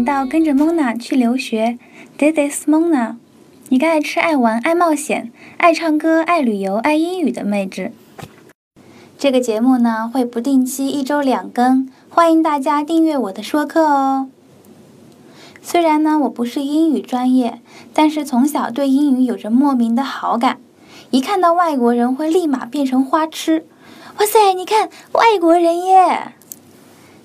来到跟着 Mona 去留学，This is Mona，一个爱吃、爱玩、爱冒险、爱唱歌、爱旅游、爱英语的妹纸。这个节目呢会不定期一周两更，欢迎大家订阅我的说课哦。虽然呢我不是英语专业，但是从小对英语有着莫名的好感，一看到外国人会立马变成花痴。哇塞，你看外国人耶！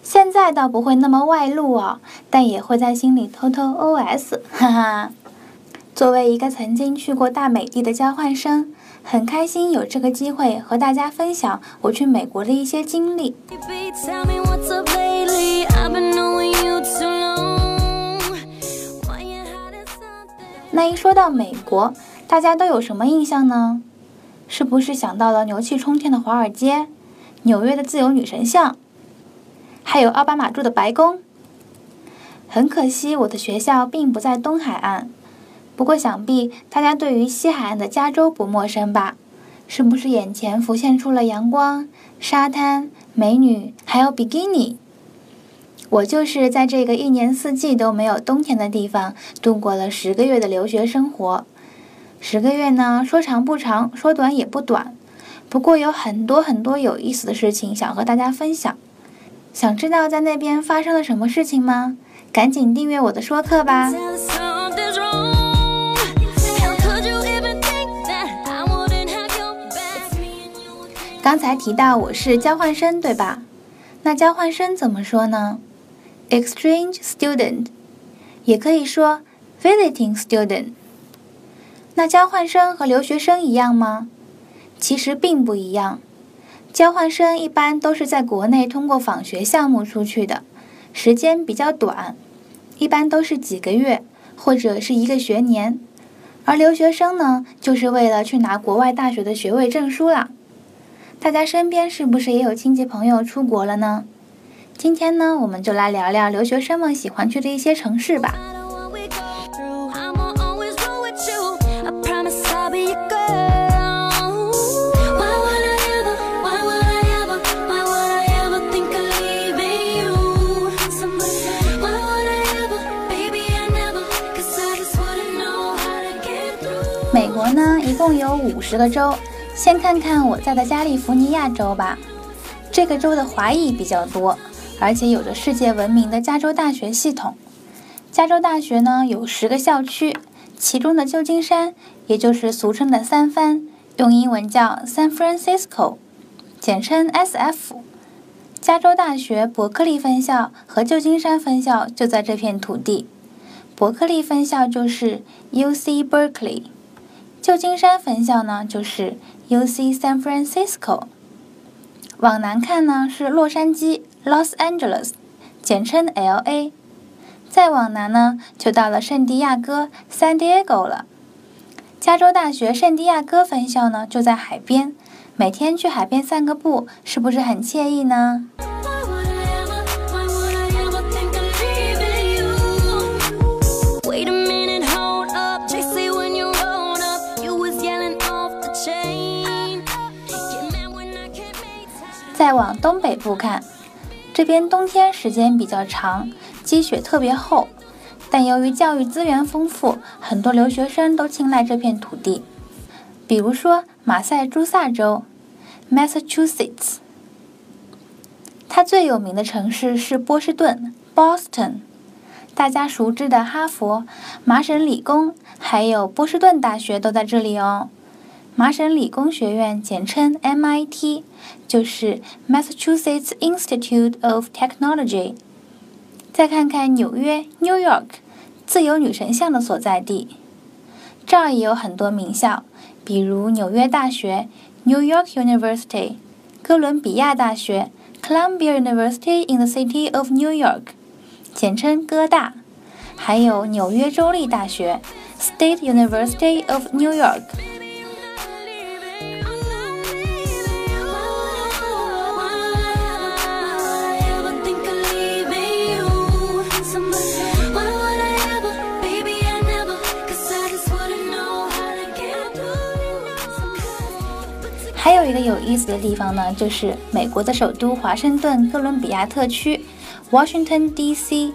现在倒不会那么外露哦，但也会在心里偷偷 OS，哈哈。作为一个曾经去过大美地的交换生，很开心有这个机会和大家分享我去美国的一些经历。那一说到美国，大家都有什么印象呢？是不是想到了牛气冲天的华尔街、纽约的自由女神像？还有奥巴马住的白宫。很可惜，我的学校并不在东海岸。不过，想必大家对于西海岸的加州不陌生吧？是不是眼前浮现出了阳光、沙滩、美女，还有比基尼？我就是在这个一年四季都没有冬天的地方度过了十个月的留学生活。十个月呢，说长不长，说短也不短。不过有很多很多有意思的事情想和大家分享。想知道在那边发生了什么事情吗？赶紧订阅我的说课吧。刚才提到我是交换生，对吧？那交换生怎么说呢？Exchange student，也可以说 visiting student。那交换生和留学生一样吗？其实并不一样。交换生一般都是在国内通过访学项目出去的，时间比较短，一般都是几个月或者是一个学年。而留学生呢，就是为了去拿国外大学的学位证书啦。大家身边是不是也有亲戚朋友出国了呢？今天呢，我们就来聊聊留学生们喜欢去的一些城市吧。美国呢，一共有五十个州。先看看我在的加利福尼亚州吧。这个州的华裔比较多，而且有着世界闻名的加州大学系统。加州大学呢有十个校区，其中的旧金山，也就是俗称的三藩，用英文叫 San Francisco，简称 SF。加州大学伯克利分校和旧金山分校就在这片土地。伯克利分校就是 UC Berkeley。旧金山分校呢，就是 U C San Francisco。往南看呢是洛杉矶 Los Angeles，简称 L A。再往南呢，就到了圣地亚哥 San Diego 了。加州大学圣地亚哥分校呢，就在海边，每天去海边散个步，是不是很惬意呢？往东北部看，这边冬天时间比较长，积雪特别厚，但由于教育资源丰富，很多留学生都青睐这片土地。比如说马赛诸塞州 （Massachusetts），它最有名的城市是波士顿 （Boston），大家熟知的哈佛、麻省理工还有波士顿大学都在这里哦。麻省理工学院简称 MIT，就是 Massachusetts Institute of Technology。再看看纽约 New York，自由女神像的所在地，这儿也有很多名校，比如纽约大学 New York University，哥伦比亚大学 Columbia University in the City of New York，简称哥大，还有纽约州立大学 State University of New York。还有一个有意思的地方呢，就是美国的首都华盛顿哥伦比亚特区 （Washington D.C.）。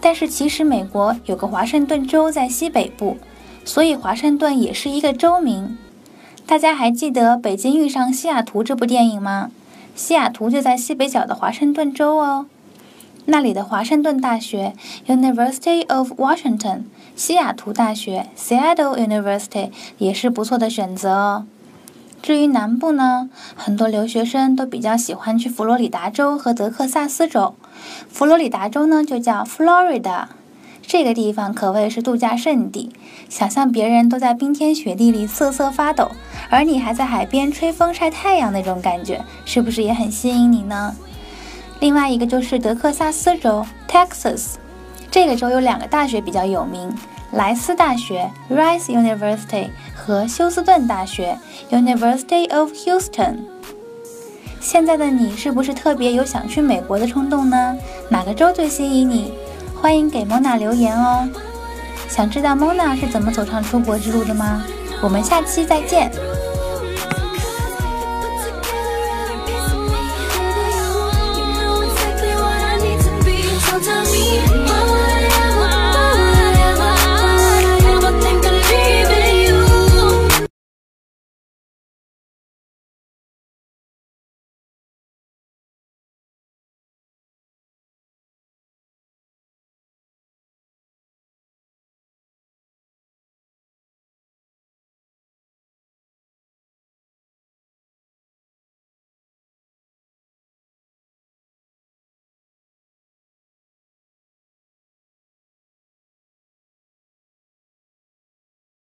但是其实美国有个华盛顿州在西北部，所以华盛顿也是一个州名。大家还记得《北京遇上西雅图》这部电影吗？西雅图就在西北角的华盛顿州哦。那里的华盛顿大学 （University of Washington）、西雅图大学 （Seattle University） 也是不错的选择哦。至于南部呢，很多留学生都比较喜欢去佛罗里达州和德克萨斯州。佛罗里达州呢就叫 Florida，这个地方可谓是度假胜地。想象别人都在冰天雪地里瑟瑟发抖，而你还在海边吹风晒太阳那种感觉，是不是也很吸引你呢？另外一个就是德克萨斯州 （Texas），这个州有两个大学比较有名：莱斯大学 （Rice University） 和休斯顿大学 （University of Houston）。现在的你是不是特别有想去美国的冲动呢？哪个州最吸引你？欢迎给 Mona 留言哦！想知道 Mona 是怎么走上出国之路的吗？我们下期再见。